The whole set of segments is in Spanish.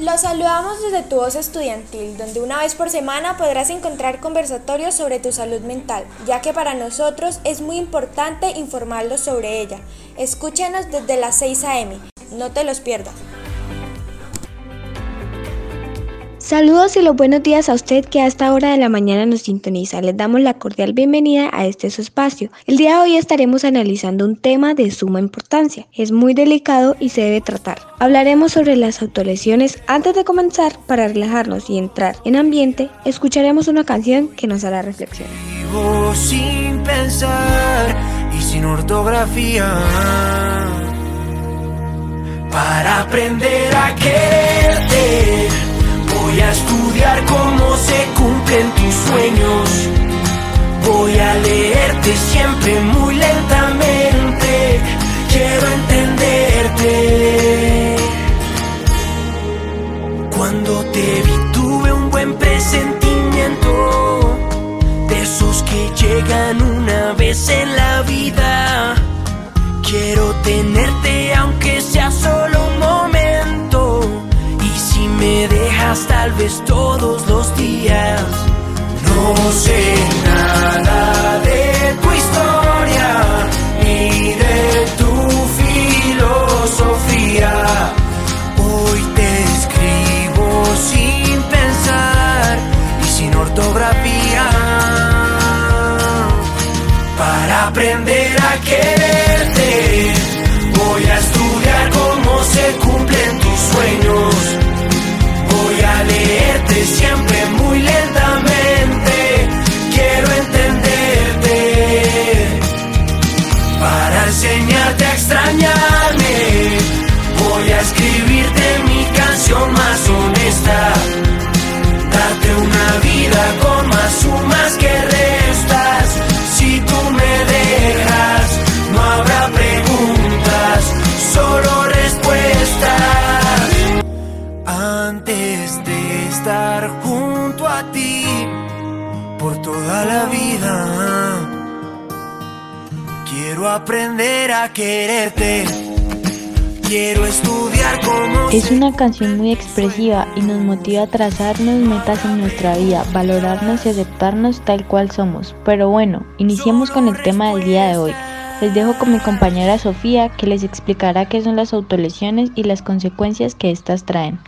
Los saludamos desde tu voz estudiantil, donde una vez por semana podrás encontrar conversatorios sobre tu salud mental, ya que para nosotros es muy importante informarlos sobre ella. Escúchanos desde las 6 a.m., no te los pierdas. Saludos y los buenos días a usted que a esta hora de la mañana nos sintoniza. Les damos la cordial bienvenida a este su espacio. El día de hoy estaremos analizando un tema de suma importancia. Es muy delicado y se debe tratar. Hablaremos sobre las autolesiones. Antes de comenzar, para relajarnos y entrar en ambiente, escucharemos una canción que nos hará reflexionar. Vivo sin pensar y sin ortografía para aprender a quererte todos los días. No sé nada de tu historia ni de tu filosofía. Hoy te escribo sin pensar y sin ortografía para aprender De estar junto a ti por toda la vida. Quiero aprender a quererte. Quiero estudiar Es una canción muy expresiva y nos motiva a trazarnos metas en nuestra vida, valorarnos y aceptarnos tal cual somos. Pero bueno, iniciemos con el tema del día de hoy. Les dejo con mi compañera Sofía que les explicará qué son las autolesiones y las consecuencias que éstas traen.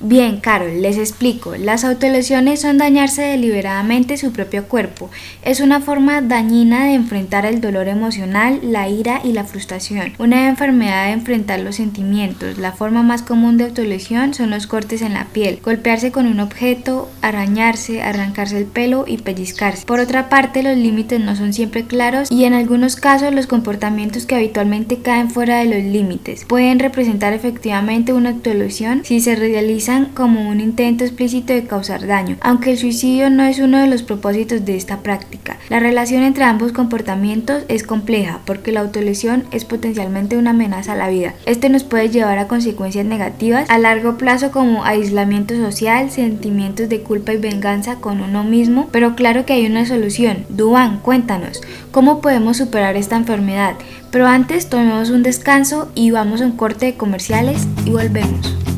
Bien, Carol, les explico. Las autolesiones son dañarse deliberadamente su propio cuerpo. Es una forma dañina de enfrentar el dolor emocional, la ira y la frustración. Una enfermedad de enfrentar los sentimientos. La forma más común de autolesión son los cortes en la piel, golpearse con un objeto, arañarse, arrancarse el pelo y pellizcarse. Por otra parte, los límites no son siempre claros y en algunos casos los comportamientos que habitualmente caen fuera de los límites pueden representar efectivamente una autolesión si se realiza como un intento explícito de causar daño, aunque el suicidio no es uno de los propósitos de esta práctica. La relación entre ambos comportamientos es compleja porque la autolesión es potencialmente una amenaza a la vida. Este nos puede llevar a consecuencias negativas a largo plazo como aislamiento social, sentimientos de culpa y venganza con uno mismo, pero claro que hay una solución. Duan, cuéntanos, ¿cómo podemos superar esta enfermedad? Pero antes tomemos un descanso y vamos a un corte de comerciales y volvemos.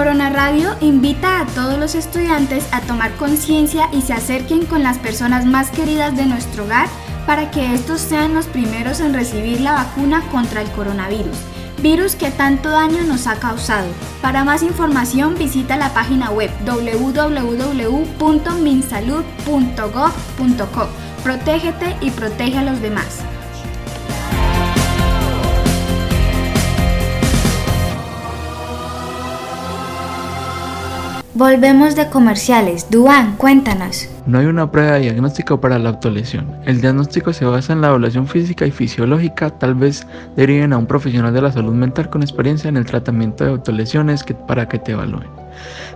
Corona Radio invita a todos los estudiantes a tomar conciencia y se acerquen con las personas más queridas de nuestro hogar para que estos sean los primeros en recibir la vacuna contra el coronavirus, virus que tanto daño nos ha causado. Para más información visita la página web www.minsalud.gov.co. Protégete y protege a los demás. Volvemos de comerciales. Duan, cuéntanos. No hay una prueba de diagnóstico para la autolesión. El diagnóstico se basa en la evaluación física y fisiológica. Tal vez deriven a un profesional de la salud mental con experiencia en el tratamiento de autolesiones para que te evalúen.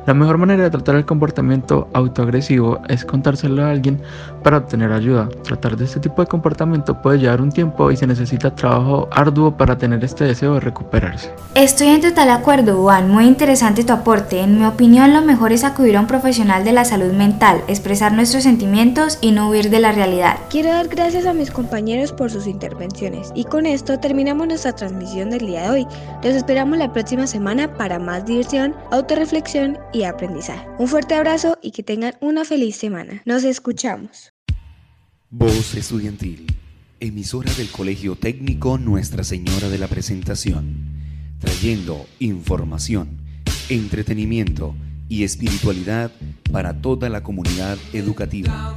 La mejor manera de tratar el comportamiento autoagresivo es contárselo a alguien para obtener ayuda. Tratar de este tipo de comportamiento puede llevar un tiempo y se necesita trabajo arduo para tener este deseo de recuperarse. Estoy en total acuerdo, Juan. Muy interesante tu aporte. En mi opinión, lo mejor es acudir a un profesional de la salud mental, expresar nuestros sentimientos y no huir de la realidad. Quiero dar gracias a mis compañeros por sus intervenciones y con esto terminamos nuestra transmisión del día de hoy. Los esperamos la próxima semana para más diversión, autorreflexión y aprendizaje. Un fuerte abrazo y que tengan una feliz semana. Nos escuchamos. Voz Estudiantil, emisora del Colegio Técnico Nuestra Señora de la Presentación, trayendo información, entretenimiento y espiritualidad para toda la comunidad educativa.